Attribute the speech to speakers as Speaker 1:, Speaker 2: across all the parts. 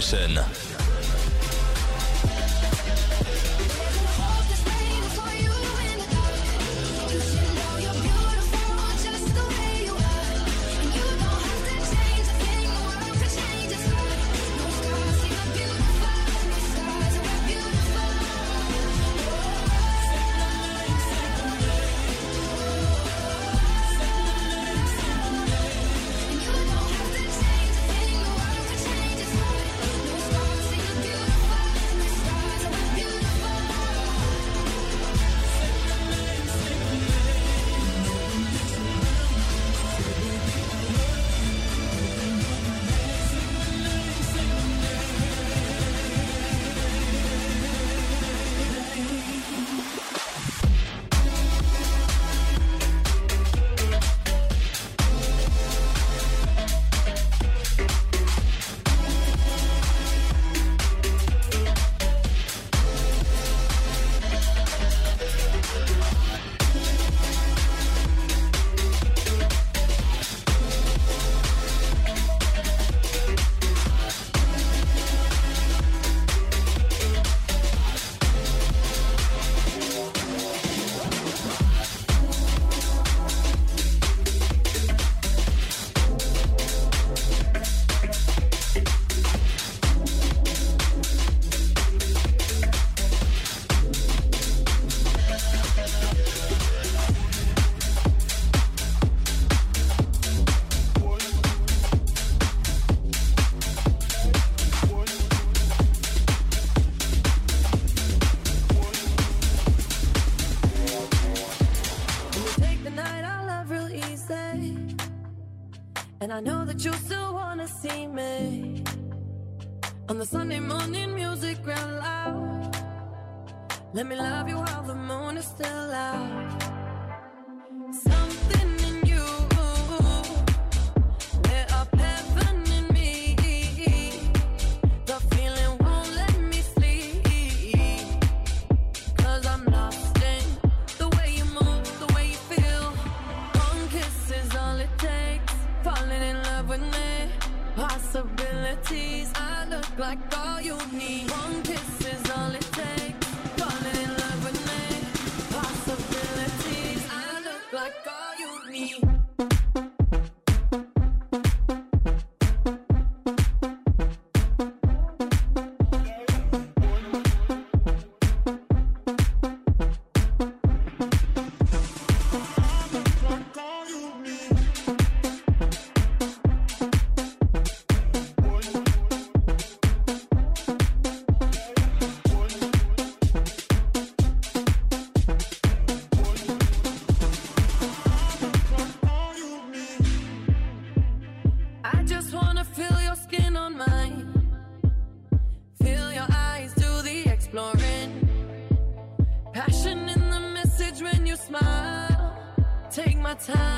Speaker 1: Session.
Speaker 2: like all you need. time.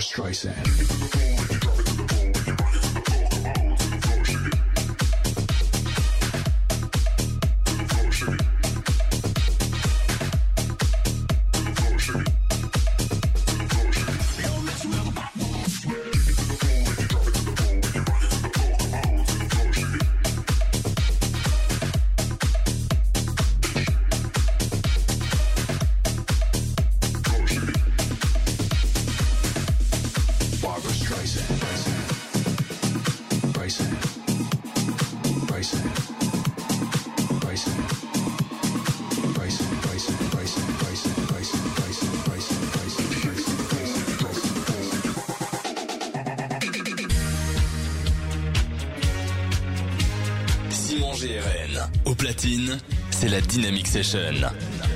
Speaker 3: Streisand.
Speaker 1: Session.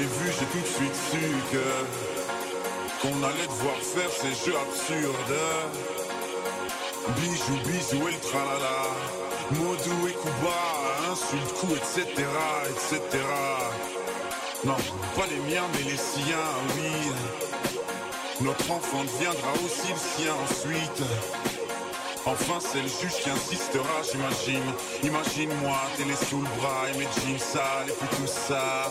Speaker 4: Vu, j'ai tout de suite su que qu'on allait devoir faire ces jeux absurdes. Bijou, bisous et le tralala. Modou et Kuba, insulte, coup, etc., etc. Non, pas les miens, mais les siens, oui. Notre enfant deviendra aussi le sien ensuite. Enfin, c'est le juge qui insistera, j'imagine. Imagine-moi, télé sous le bras et mes jeans sales et puis tout ça.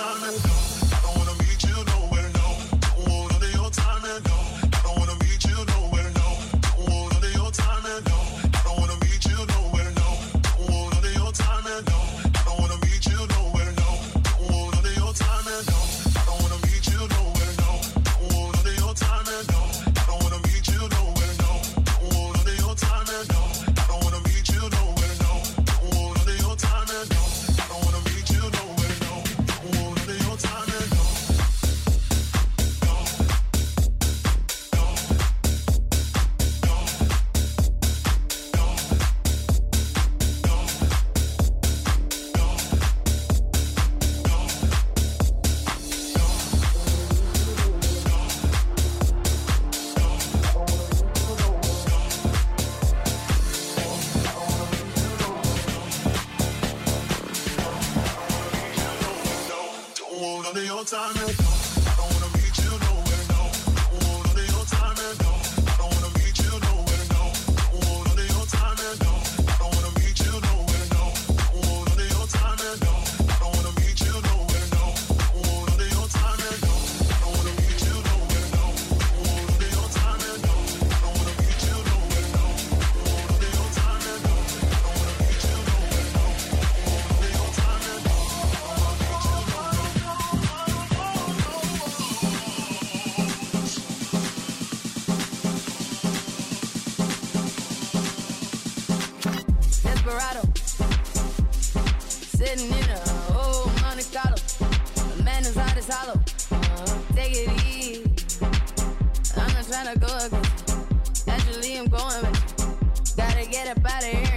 Speaker 5: sun. trying to go I'm going with. Gotta get up out of here.